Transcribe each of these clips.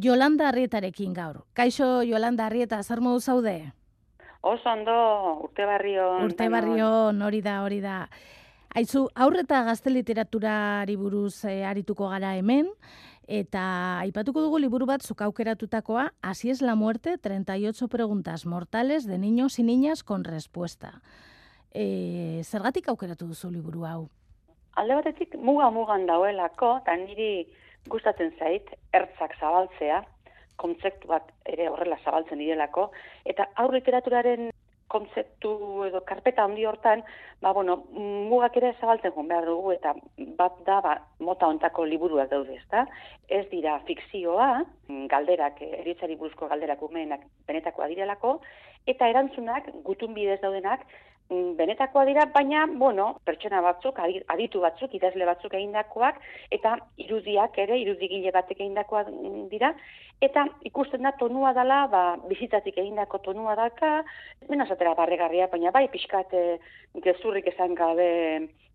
Jolanda Arrietarekin gaur. Kaixo Jolanda Arrieta, zer modu zaude? Oso ondo, urte barrio. Urte barrio, hori da, hori da. Aizu, aurreta gazte literaturari buruz eh, arituko gara hemen, eta aipatuko dugu liburu bat zuk aukeratutakoa, Así es la muerte, 38 preguntas mortales de niños y niñas con respuesta. E, zergatik aukeratu duzu liburu hau? Alde batetik muga-mugan dauelako, eta niri gustatzen zait, ertzak zabaltzea, kontzeptu bat ere horrela zabaltzen direlako, eta aur literaturaren kontzeptu edo karpeta handi hortan, ba, bueno, mugak ere zabaltzen joan behar dugu, eta bat da, ba, mota ontako liburuak daude, ezta? Ez dira fikzioa, galderak, eritzari buruzko galderak umeenak benetakoa direlako, eta erantzunak, gutun bidez daudenak, benetakoa dira, baina, bueno, pertsona batzuk, aditu batzuk, idazle batzuk egindakoak, eta irudiak ere, irudigile batek egindakoa dira, eta ikusten da tonua dela, ba, bizitatik egindako tonua daka, mena zatera barregarria, baina bai pixkat e, gezurrik esan gabe,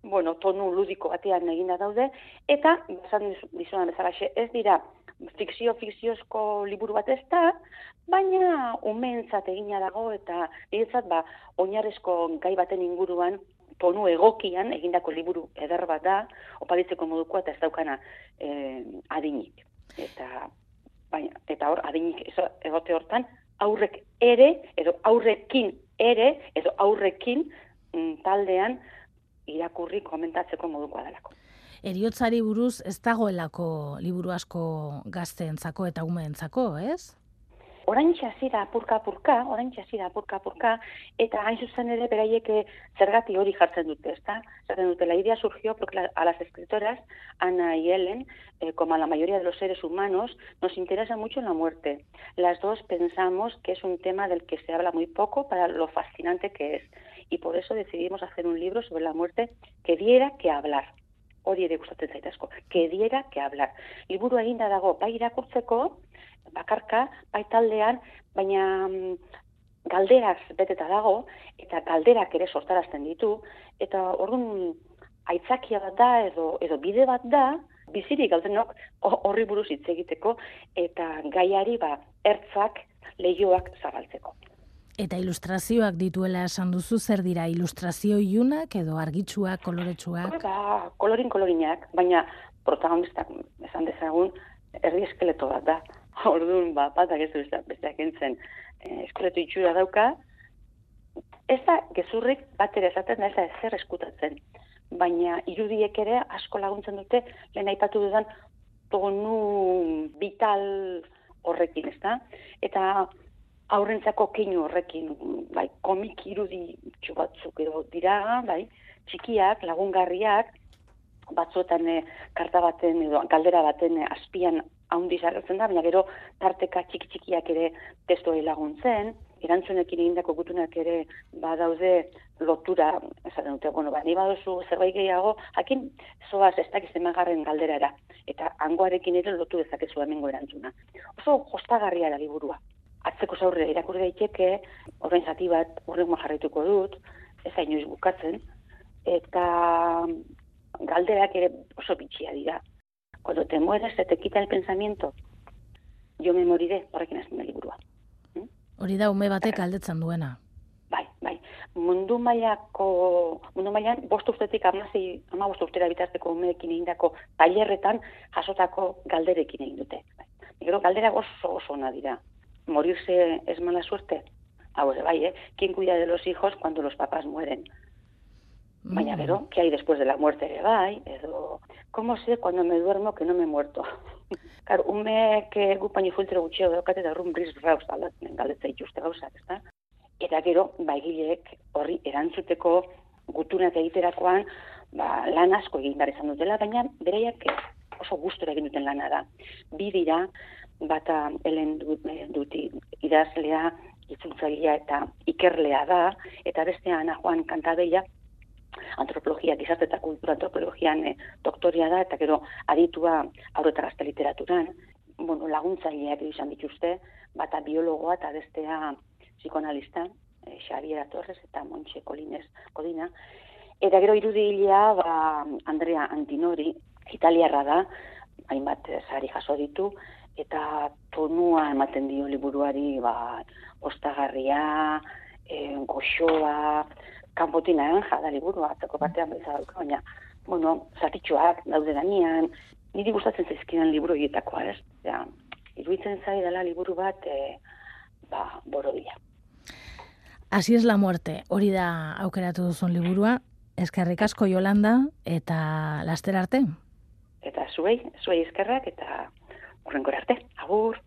bueno, tonu ludiko batean eginda daude, eta, esan dizuan bezala, ez dira, fikzio-fikziozko liburu bat ez da, baina umentzat egina dago eta niretzat ba, oinarezko gai baten inguruan tonu egokian egindako liburu eder bat da, oparitzeko modukoa eta ez daukana eh, adinik. Eta, baina, eta hor, adinik egote hortan, aurrek ere, edo aurrekin ere, edo aurrekin mm, taldean irakurri komentatzeko modukoa delako eriotzari buruz ez dagoelako liburu asko gazteentzako eta umeentzako, ez? Orain txazira apurka-apurka, orain txazira apurka-apurka, eta hain zuzen ere beraiek zergati hori jartzen dute, ezta? Zaten dute, la idea surgió porque a las escritoras, Ana y Ellen, eh, como a la mayoría de los seres humanos, nos interesa mucho la muerte. Las dos pensamos que es un tema del que se habla muy poco para lo fascinante que es. Y por eso decidimos hacer un libro sobre la muerte que diera que hablar hori ere gustatzen zait asko, que diera que hablar. Liburu eginda dago bai irakurtzeko, bakarka, bai taldean, baina mm, galderaz beteta dago, eta galderak ere sortarazten ditu, eta orduan aitzakia bat da, edo, edo bide bat da, bizirik galdenok horri buruz hitz egiteko, eta gaiari ba, ertzak lehioak zabaltzeko. Eta ilustrazioak dituela esan duzu zer dira ilustrazio iunak edo argitsuak, koloretsuak? Ba, kolorin kolorinak, baina protagonistak esan dezagun erdi eskeleto bat da. Orduan, ba, batak ez du besteak entzen eh, eskeleto itxura dauka. Ez da, gezurrik bat ere esaten da, ez da zer eskutatzen. Baina irudiek ere asko laguntzen dute, lehen aipatu dudan, tonu vital horrekin, ez da? Eta aurrentzako keinu horrekin, bai, komik irudi batzuk edo dira, bai, txikiak, lagungarriak, batzuetan e, karta baten edo galdera baten e, azpian haundi zarratzen da, baina gero tarteka txiki txikiak ere testoe laguntzen, erantzunekin egindako gutunak ere badaude lotura, esaten dute, bueno, ba, ni baduzu zerbait gehiago, hakin zoaz ez dakiz emagarren galderara, eta hangoarekin ere lotu dezakezu hemengo erantzuna. Oso jostagarria da liburua atzeko zaurre irakurri daiteke, horrein zati bat urrengo jarraituko dut, ez inoiz bukatzen, eta galderak ere oso bitxia dira. Cuando te mueres, se te quita el pensamiento. Jo me moriré, horrekin azten da liburua. ¿Mm? Hori da, ume batek aldetzen duena. Bai, bai. Mundu mailako, mundu mailan, bost urtetik amazi, ama bost urtera bitarteko umeekin egindako tailerretan jasotako galderekin egin dute. Bai. Gero, galdera oso oso ona dira morirse es mala suerte. Ah, pues bai, ¿eh? ¿Quién cuida de los hijos cuando los papás mueren? Baina, mm. ¿qué hay después de la muerte ere bai? Edo, ¿cómo sé cuando me duermo que no me he muerto? claro, ume que gupaini fultero gutxeo daukate da rum bris raus galdetza ituzte gauzak, ezta? Eta gero, baigilek horri erantzuteko gutunak egiterakoan, ba, lan asko egin izan dutela, baina bereiak oso gustora egin duten lana da. Bi dira, bata helen eh, duti idazlea, itzultzailea eta ikerlea da, eta beste ana joan kantadeia, antropologia, gizarte eta kultura antropologian e, doktoria da, eta gero aditua aurreta gazte literaturan, bueno, laguntzaileak izan dituzte, bata biologoa eta bestea psikoanalista, e, Xaviera Torres eta Montxe Colines Codina, eta gero irudilea, ba, Andrea Antinori, italiarra da, hainbat sari jaso ditu, eta tonua ematen dio liburuari, ba, ostagarria, e, goxoa, kanpotina jada liburua, atzeko batean bezala baina, bueno, zatitxoak daude danian, niri gustatzen zaizkidan liburu horietakoa, ez? Ja, iruditzen zai dela liburu bat, e, ba, borobila. Así es la muerte, hori da aukeratu duzun liburua, eskerrik asko Jolanda, eta laster arte. Eta zuei, zuei eskerrak, eta urrenkor arte, agur.